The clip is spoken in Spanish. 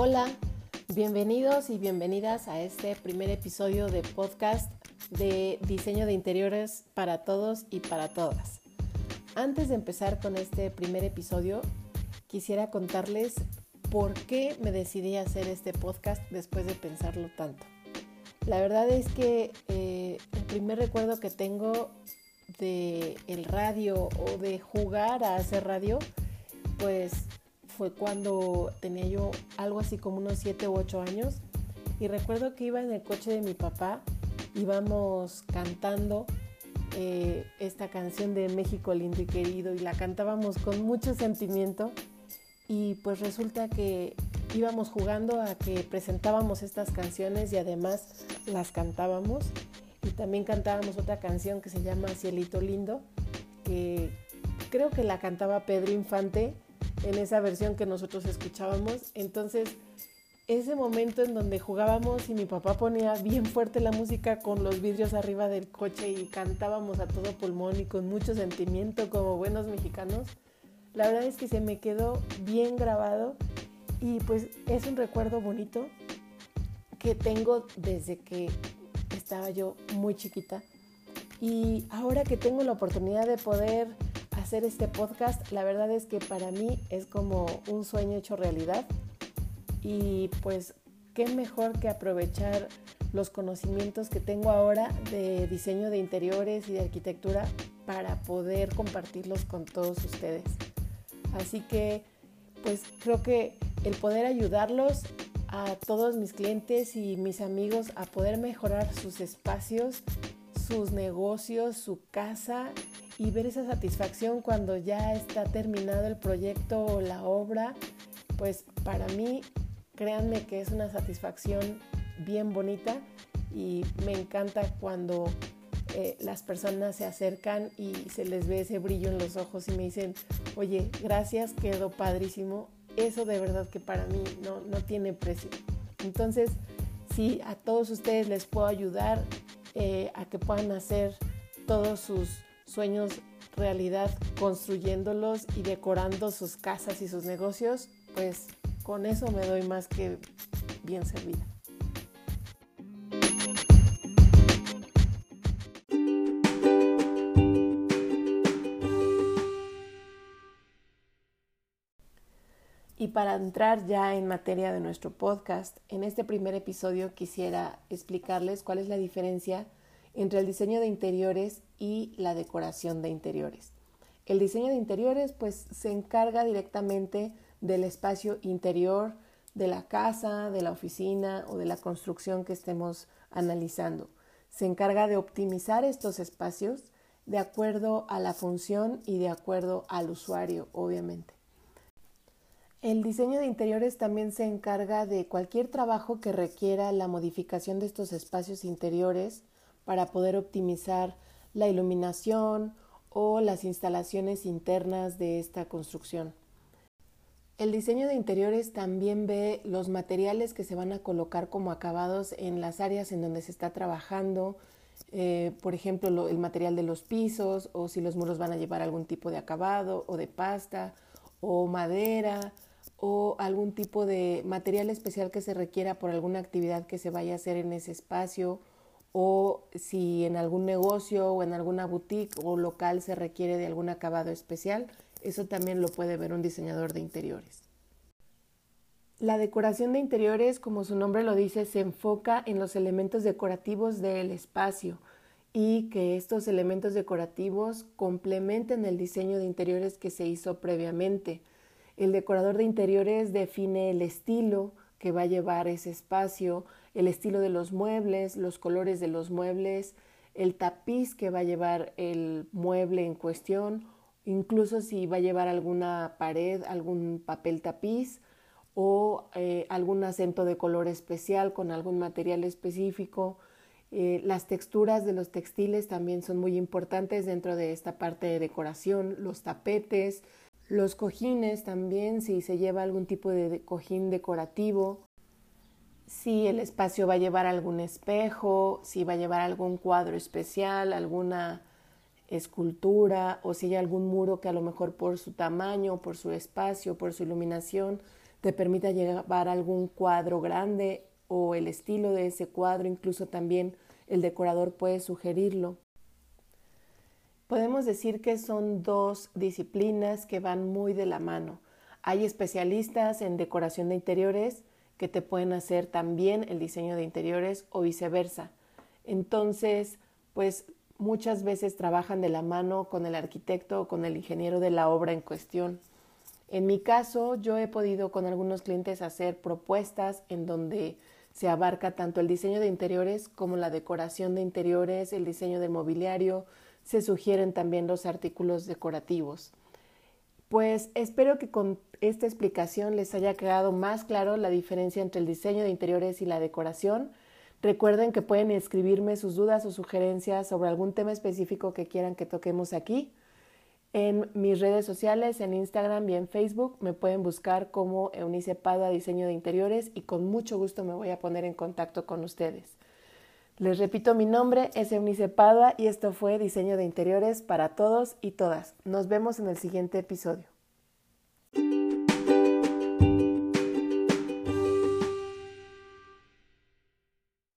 Hola, bienvenidos y bienvenidas a este primer episodio de podcast de diseño de interiores para todos y para todas. Antes de empezar con este primer episodio, quisiera contarles por qué me decidí a hacer este podcast después de pensarlo tanto. La verdad es que eh, el primer recuerdo que tengo de el radio o de jugar a hacer radio, pues fue cuando tenía yo algo así como unos 7 u 8 años. Y recuerdo que iba en el coche de mi papá, íbamos cantando eh, esta canción de México lindo y querido y la cantábamos con mucho sentimiento. Y pues resulta que íbamos jugando a que presentábamos estas canciones y además las cantábamos. Y también cantábamos otra canción que se llama Cielito Lindo que creo que la cantaba Pedro Infante en esa versión que nosotros escuchábamos. Entonces, ese momento en donde jugábamos y mi papá ponía bien fuerte la música con los vidrios arriba del coche y cantábamos a todo pulmón y con mucho sentimiento como buenos mexicanos, la verdad es que se me quedó bien grabado y pues es un recuerdo bonito que tengo desde que estaba yo muy chiquita. Y ahora que tengo la oportunidad de poder hacer este podcast, la verdad es que para mí es como un sueño hecho realidad. Y pues qué mejor que aprovechar los conocimientos que tengo ahora de diseño de interiores y de arquitectura para poder compartirlos con todos ustedes. Así que pues creo que el poder ayudarlos a todos mis clientes y mis amigos a poder mejorar sus espacios, sus negocios, su casa y ver esa satisfacción cuando ya está terminado el proyecto o la obra, pues para mí créanme que es una satisfacción bien bonita y me encanta cuando eh, las personas se acercan y se les ve ese brillo en los ojos y me dicen, oye, gracias, quedó padrísimo. Eso de verdad que para mí no, no tiene precio. Entonces, si a todos ustedes les puedo ayudar eh, a que puedan hacer todos sus sueños realidad construyéndolos y decorando sus casas y sus negocios, pues con eso me doy más que bien servida. Y para entrar ya en materia de nuestro podcast, en este primer episodio quisiera explicarles cuál es la diferencia entre el diseño de interiores y la decoración de interiores. El diseño de interiores pues se encarga directamente del espacio interior de la casa, de la oficina o de la construcción que estemos analizando. Se encarga de optimizar estos espacios de acuerdo a la función y de acuerdo al usuario, obviamente. El diseño de interiores también se encarga de cualquier trabajo que requiera la modificación de estos espacios interiores para poder optimizar la iluminación o las instalaciones internas de esta construcción. El diseño de interiores también ve los materiales que se van a colocar como acabados en las áreas en donde se está trabajando, eh, por ejemplo, el material de los pisos o si los muros van a llevar algún tipo de acabado o de pasta o madera o algún tipo de material especial que se requiera por alguna actividad que se vaya a hacer en ese espacio o si en algún negocio o en alguna boutique o local se requiere de algún acabado especial, eso también lo puede ver un diseñador de interiores. La decoración de interiores, como su nombre lo dice, se enfoca en los elementos decorativos del espacio y que estos elementos decorativos complementen el diseño de interiores que se hizo previamente. El decorador de interiores define el estilo que va a llevar ese espacio, el estilo de los muebles, los colores de los muebles, el tapiz que va a llevar el mueble en cuestión, incluso si va a llevar alguna pared, algún papel tapiz o eh, algún acento de color especial con algún material específico. Eh, las texturas de los textiles también son muy importantes dentro de esta parte de decoración, los tapetes, los cojines también, si se lleva algún tipo de cojín decorativo, si el espacio va a llevar algún espejo, si va a llevar algún cuadro especial, alguna escultura o si hay algún muro que a lo mejor por su tamaño, por su espacio, por su iluminación te permita llevar algún cuadro grande o el estilo de ese cuadro, incluso también el decorador puede sugerirlo. Podemos decir que son dos disciplinas que van muy de la mano. Hay especialistas en decoración de interiores que te pueden hacer también el diseño de interiores o viceversa. Entonces, pues muchas veces trabajan de la mano con el arquitecto o con el ingeniero de la obra en cuestión. En mi caso, yo he podido con algunos clientes hacer propuestas en donde se abarca tanto el diseño de interiores como la decoración de interiores, el diseño de mobiliario, se sugieren también los artículos decorativos. Pues espero que con esta explicación les haya quedado más claro la diferencia entre el diseño de interiores y la decoración. Recuerden que pueden escribirme sus dudas o sugerencias sobre algún tema específico que quieran que toquemos aquí. En mis redes sociales, en Instagram y en Facebook, me pueden buscar como Eunice Pada Diseño de Interiores y con mucho gusto me voy a poner en contacto con ustedes. Les repito, mi nombre es Eunice Padua y esto fue Diseño de Interiores para todos y todas. Nos vemos en el siguiente episodio.